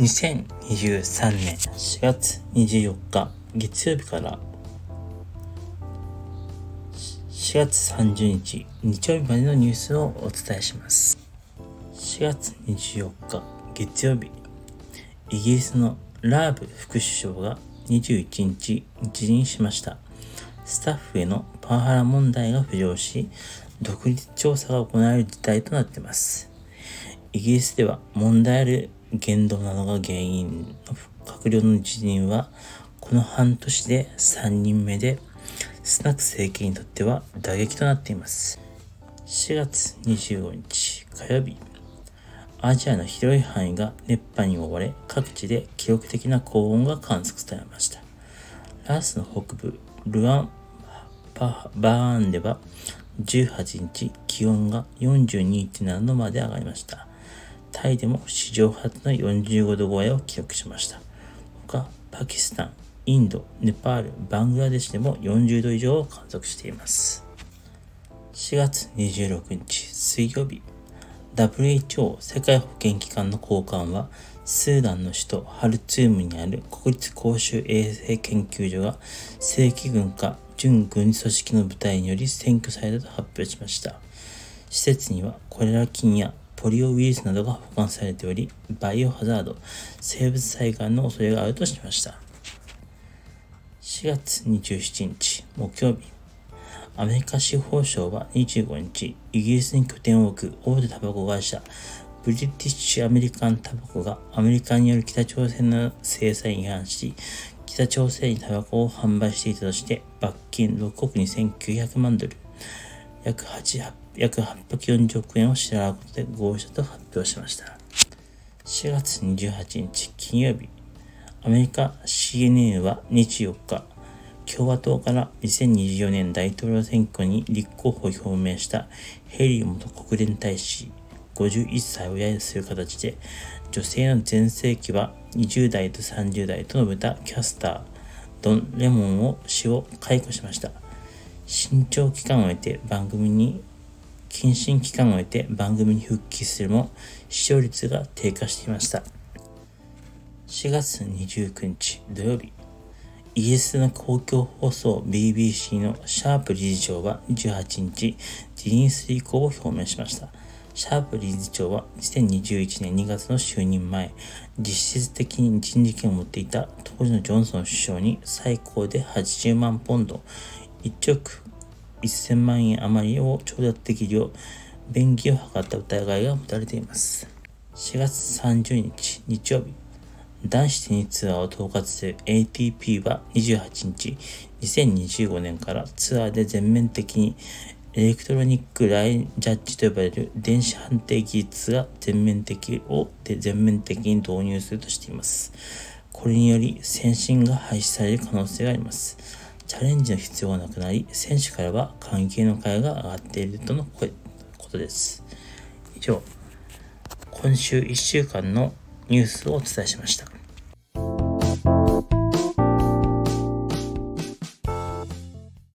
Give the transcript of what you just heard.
2023年4月24日月曜日から4月30日日曜日までのニュースをお伝えします。4月24日月曜日イギリスのラーブ副首相が21日辞任しました。スタッフへのパワハラ問題が浮上し、独立調査が行われる事態となっています。イギリスでは問題ある言動などが原因閣僚の辞任はこの半年で3人目でスナック政権にとっては打撃となっています。4月25日火曜日。アジアの広い範囲が熱波に覆われ各地で記録的な高温が観測されました。ラースの北部ルアンバーンでは18日気温が42.7度まで上がりました。タイでも史上初の45度超えを記録しました。他、パキスタン、インド、ネパール、バングラデシュでも40度以上を観測しています。4月26日水曜日、WHO 世界保健機関の高官は、スーダンの首都ハルツームにある国立公衆衛生研究所が正規軍か準軍事組織の部隊により占拠されたと発表しました。施設にはコレラ菌やポリオウイルスなどが保管されており、バイオハザード、生物災害の恐れがあるとしました。4月27日木曜日、アメリカ司法省は25日、イギリスに拠点を置く大手タバコ会社、ブリティッシュアメリカンタバコがアメリカによる北朝鮮の制裁に違反し、北朝鮮にタバコを販売していたとして罰金6億2900万ドル、約8約840億円を支払うことで合意したと発表しました。4月28日金曜日、アメリカ CNN は24日、共和党から2024年大統領選挙に立候補を表明したヘリー元国連大使51歳を揶揄する形で、女性の全盛期は20代と30代と述べたキャスター、ドン・レモンを氏を解雇しました。新潮期間を経て番組に謹慎期間を経て番組に復帰するも視聴率が低下していました。4月29日土曜日、イギリスの公共放送 BBC のシャープ理事長は28日、辞任する意向を表明しました。シャープ理事長は2021年2月の就任前、実質的に人事権を持っていた当時のジョンソン首相に最高で80万ポンド、1億1000万円余りを調達できるよう便宜を図った疑いが持たれています。4月30日日曜日、男子テニスツアーを統括する ATP は28日、2025年からツアーで全面的にエレクトロニックラインジャッジと呼ばれる電子判定技術が全面的を全面的に導入するとしています。これにより先進が廃止される可能性があります。チャレンジの必要がなくなり、選手からは関係の会が上がっているとのことです。以上、今週1週間のニュースをお伝えしました。